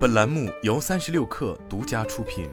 本栏目由三十六氪独家出品。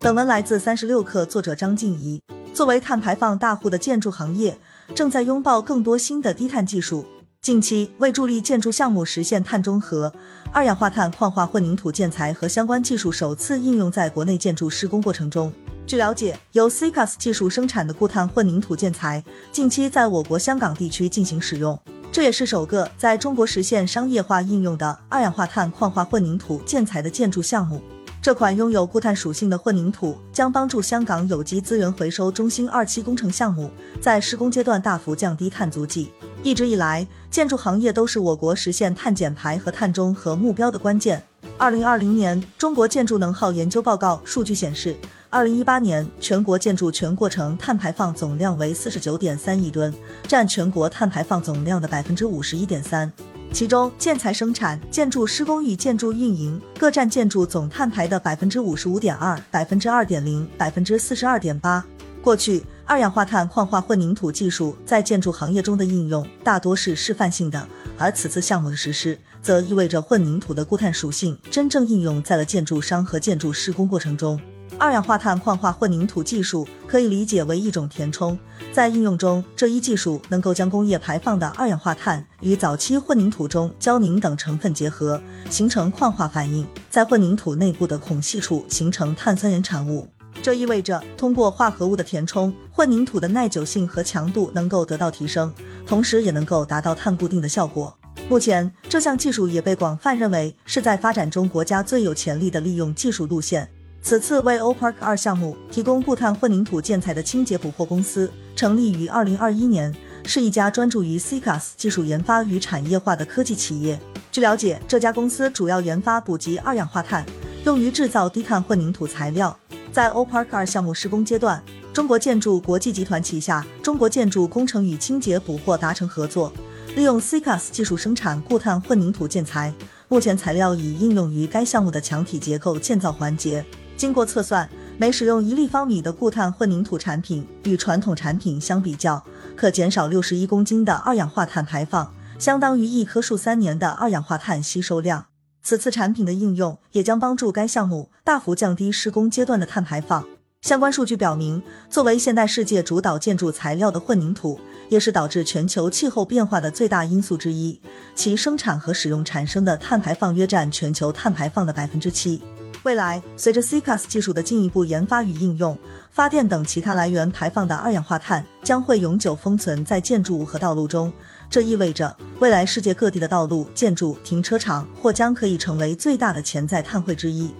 本文来自三十六氪，作者张静怡。作为碳排放大户的建筑行业，正在拥抱更多新的低碳技术。近期，为助力建筑项目实现碳中和，二氧化碳矿化混凝土建材和相关技术首次应用在国内建筑施工过程中。据了解，由 CCAS 技术生产的固碳混凝土建材近期在我国香港地区进行使用。这也是首个在中国实现商业化应用的二氧化碳矿化混凝土建材的建筑项目。这款拥有固碳属性的混凝土将帮助香港有机资源回收中心二期工程项目在施工阶段大幅降低碳足迹。一直以来，建筑行业都是我国实现碳减排和碳中和目标的关键。二零二零年中国建筑能耗研究报告数据显示。二零一八年全国建筑全过程碳排放总量为四十九点三亿吨，占全国碳排放总量的百分之五十一点三。其中，建材生产、建筑施工与建筑运营各占建筑总碳排的百分之五十五点二、百分之二点零、百分之四十二点八。过去，二氧化碳矿化混凝土技术在建筑行业中的应用大多是示范性的，而此次项目的实施，则意味着混凝土的固碳属性真正应用在了建筑商和建筑施工过程中。二氧化碳矿化混凝土技术可以理解为一种填充，在应用中，这一技术能够将工业排放的二氧化碳与早期混凝土中胶凝等成分结合，形成矿化反应，在混凝土内部的孔隙处形成碳酸盐产物。这意味着通过化合物的填充，混凝土的耐久性和强度能够得到提升，同时也能够达到碳固定的效果。目前，这项技术也被广泛认为是在发展中国家最有潜力的利用技术路线。此次为 O Park 二项目提供固碳混凝土建材的清洁补货公司成立于二零二一年，是一家专注于 CCAS 技术研发与产业化的科技企业。据了解，这家公司主要研发补给二氧化碳，用于制造低碳混凝土材料。在 O Park 二项目施工阶段，中国建筑国际集团旗下中国建筑工程与清洁补货达成合作，利用 CCAS 技术生产固碳混凝土建材。目前材料已应用于该项目的墙体结构建造环节。经过测算，每使用一立方米的固碳混凝土产品，与传统产品相比较，可减少六十一公斤的二氧化碳排放，相当于一棵树三年的二氧化碳吸收量。此次产品的应用也将帮助该项目大幅降低施工阶段的碳排放。相关数据表明，作为现代世界主导建筑材料的混凝土，也是导致全球气候变化的最大因素之一，其生产和使用产生的碳排放约占全球碳排放的百分之七。未来，随着 CCAS 技术的进一步研发与应用，发电等其他来源排放的二氧化碳将会永久封存在建筑物和道路中。这意味着，未来世界各地的道路、建筑、停车场或将可以成为最大的潜在碳汇之一。